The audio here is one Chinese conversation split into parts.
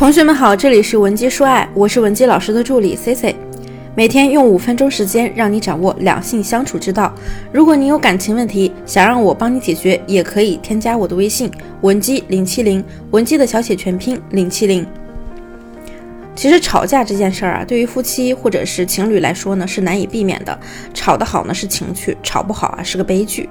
同学们好，这里是文姬说爱，我是文姬老师的助理 C C，每天用五分钟时间让你掌握两性相处之道。如果你有感情问题，想让我帮你解决，也可以添加我的微信文姬零七零，文姬的小写全拼零七零。其实吵架这件事儿啊，对于夫妻或者是情侣来说呢，是难以避免的。吵得好呢是情趣，吵不好啊是个悲剧。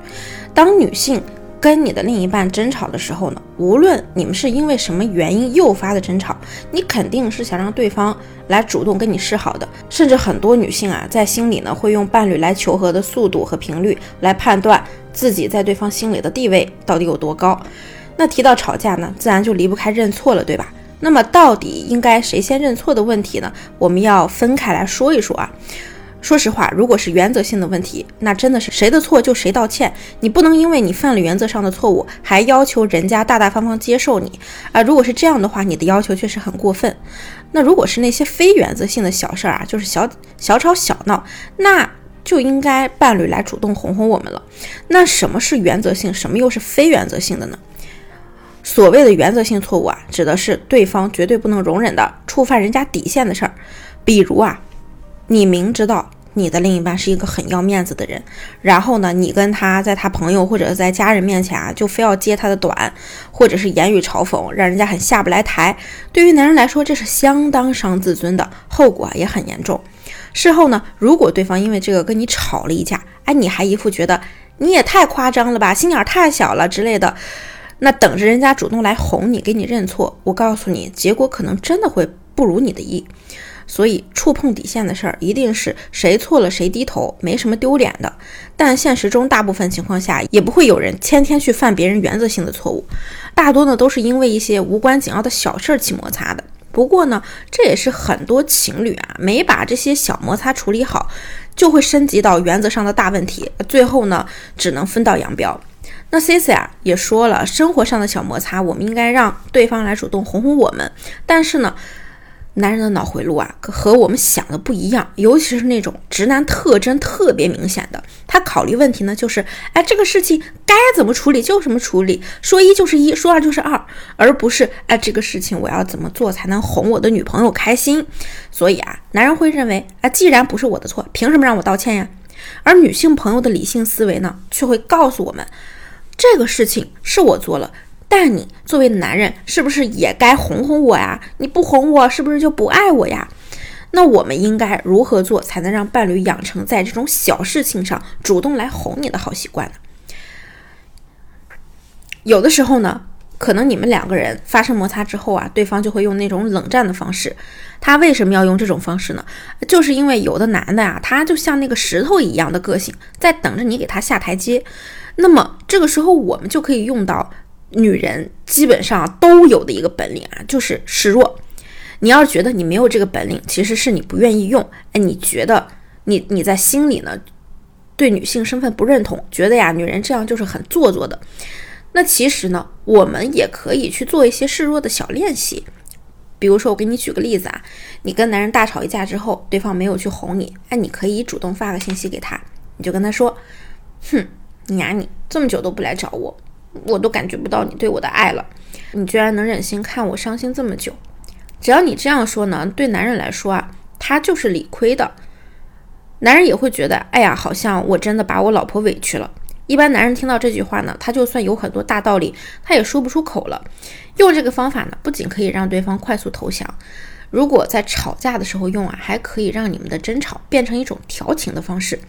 当女性跟你的另一半争吵的时候呢，无论你们是因为什么原因诱发的争吵，你肯定是想让对方来主动跟你示好的。甚至很多女性啊，在心里呢会用伴侣来求和的速度和频率来判断自己在对方心里的地位到底有多高。那提到吵架呢，自然就离不开认错了，对吧？那么到底应该谁先认错的问题呢？我们要分开来说一说啊。说实话，如果是原则性的问题，那真的是谁的错就谁道歉。你不能因为你犯了原则上的错误，还要求人家大大方方接受你啊！如果是这样的话，你的要求确实很过分。那如果是那些非原则性的小事儿啊，就是小小吵小闹，那就应该伴侣来主动哄哄我们了。那什么是原则性，什么又是非原则性的呢？所谓的原则性错误啊，指的是对方绝对不能容忍的、触犯人家底线的事儿，比如啊。你明知道你的另一半是一个很要面子的人，然后呢，你跟他在他朋友或者在家人面前啊，就非要揭他的短，或者是言语嘲讽，让人家很下不来台。对于男人来说，这是相当伤自尊的，后果也很严重。事后呢，如果对方因为这个跟你吵了一架，哎，你还一副觉得你也太夸张了吧，心眼太小了之类的，那等着人家主动来哄你，给你认错，我告诉你，结果可能真的会不如你的意。所以触碰底线的事儿，一定是谁错了谁低头，没什么丢脸的。但现实中大部分情况下，也不会有人天天去犯别人原则性的错误，大多呢都是因为一些无关紧要的小事儿起摩擦的。不过呢，这也是很多情侣啊没把这些小摩擦处理好，就会升级到原则上的大问题，最后呢只能分道扬镳。那 C C 啊也说了，生活上的小摩擦，我们应该让对方来主动哄哄我们，但是呢。男人的脑回路啊，和我们想的不一样，尤其是那种直男特征特别明显的。他考虑问题呢，就是哎，这个事情该怎么处理就怎么处理，说一就是一，说二就是二，而不是哎，这个事情我要怎么做才能哄我的女朋友开心。所以啊，男人会认为，哎，既然不是我的错，凭什么让我道歉呀？而女性朋友的理性思维呢，却会告诉我们，这个事情是我做了。但你作为男人，是不是也该哄哄我呀？你不哄我，是不是就不爱我呀？那我们应该如何做，才能让伴侣养成在这种小事情上主动来哄你的好习惯呢？有的时候呢，可能你们两个人发生摩擦之后啊，对方就会用那种冷战的方式。他为什么要用这种方式呢？就是因为有的男的呀，他就像那个石头一样的个性，在等着你给他下台阶。那么这个时候，我们就可以用到。女人基本上都有的一个本领啊，就是示弱。你要是觉得你没有这个本领，其实是你不愿意用。哎，你觉得你你在心里呢，对女性身份不认同，觉得呀，女人这样就是很做作的。那其实呢，我们也可以去做一些示弱的小练习。比如说，我给你举个例子啊，你跟男人大吵一架之后，对方没有去哄你，哎，你可以主动发个信息给他，你就跟他说：“哼，你呀，你这么久都不来找我。”我都感觉不到你对我的爱了，你居然能忍心看我伤心这么久？只要你这样说呢，对男人来说啊，他就是理亏的。男人也会觉得，哎呀，好像我真的把我老婆委屈了。一般男人听到这句话呢，他就算有很多大道理，他也说不出口了。用这个方法呢，不仅可以让对方快速投降，如果在吵架的时候用啊，还可以让你们的争吵变成一种调情的方式。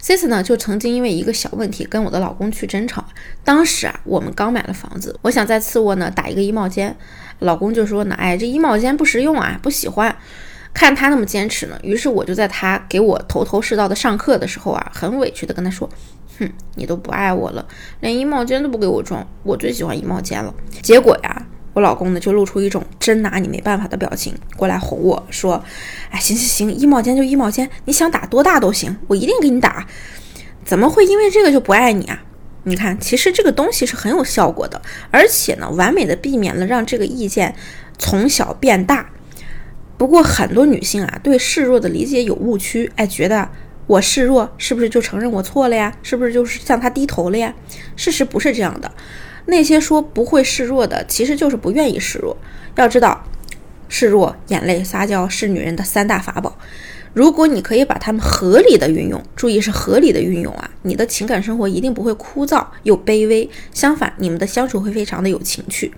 Sis 呢，就曾经因为一个小问题跟我的老公去争吵。当时啊，我们刚买了房子，我想在次卧呢打一个衣帽间，老公就说呢，哎，这衣帽间不实用啊，不喜欢。看他那么坚持呢，于是我就在他给我头头是道的上课的时候啊，很委屈的跟他说，哼，你都不爱我了，连衣帽间都不给我装，我最喜欢衣帽间了。结果呀。我老公呢，就露出一种真拿你没办法的表情，过来哄我说：“哎，行行行，衣帽间就衣帽间，你想打多大都行，我一定给你打。怎么会因为这个就不爱你啊？你看，其实这个东西是很有效果的，而且呢，完美的避免了让这个意见从小变大。不过很多女性啊，对示弱的理解有误区，哎，觉得我示弱是不是就承认我错了呀？是不是就是向他低头了呀？事实不是这样的。”那些说不会示弱的，其实就是不愿意示弱。要知道，示弱、眼泪、撒娇是女人的三大法宝。如果你可以把它们合理的运用，注意是合理的运用啊，你的情感生活一定不会枯燥又卑微，相反，你们的相处会非常的有情趣。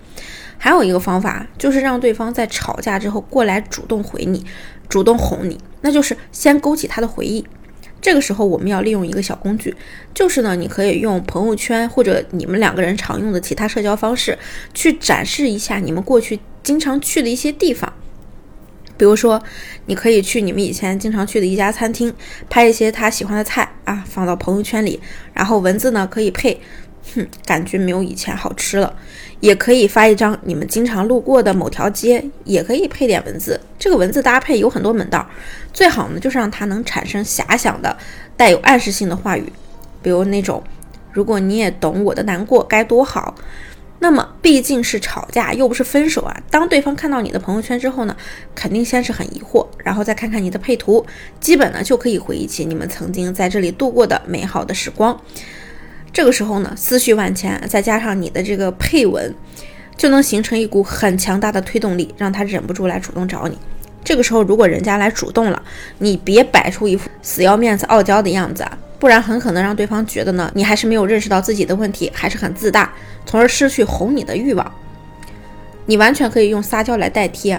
还有一个方法，就是让对方在吵架之后过来主动回你，主动哄你，那就是先勾起他的回忆。这个时候我们要利用一个小工具，就是呢，你可以用朋友圈或者你们两个人常用的其他社交方式，去展示一下你们过去经常去的一些地方。比如说，你可以去你们以前经常去的一家餐厅，拍一些他喜欢的菜啊，放到朋友圈里，然后文字呢可以配，哼，感觉没有以前好吃了。也可以发一张你们经常路过的某条街，也可以配点文字。这个文字搭配有很多门道，最好呢就是让它能产生遐想的、带有暗示性的话语，比如那种“如果你也懂我的难过，该多好”。那么毕竟是吵架，又不是分手啊。当对方看到你的朋友圈之后呢，肯定先是很疑惑，然后再看看你的配图，基本呢就可以回忆起你们曾经在这里度过的美好的时光。这个时候呢，思绪万千，再加上你的这个配文，就能形成一股很强大的推动力，让他忍不住来主动找你。这个时候，如果人家来主动了，你别摆出一副死要面子、傲娇的样子啊。不然很可能让对方觉得呢，你还是没有认识到自己的问题，还是很自大，从而失去哄你的欲望。你完全可以用撒娇来代替。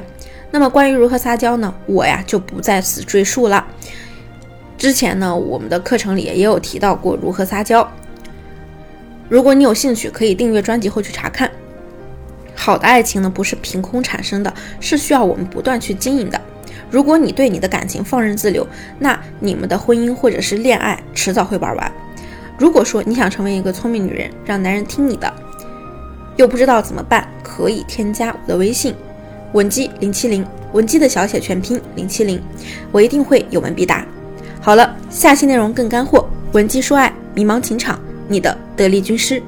那么关于如何撒娇呢？我呀就不在此赘述了。之前呢，我们的课程里也有提到过如何撒娇。如果你有兴趣，可以订阅专辑后去查看。好的爱情呢，不是凭空产生的，是需要我们不断去经营的。如果你对你的感情放任自流，那你们的婚姻或者是恋爱迟早会玩完。如果说你想成为一个聪明女人，让男人听你的，又不知道怎么办，可以添加我的微信文姬零七零，文姬的小写全拼零七零，我一定会有问必答。好了，下期内容更干货，文姬说爱，迷茫情场，你的得力军师。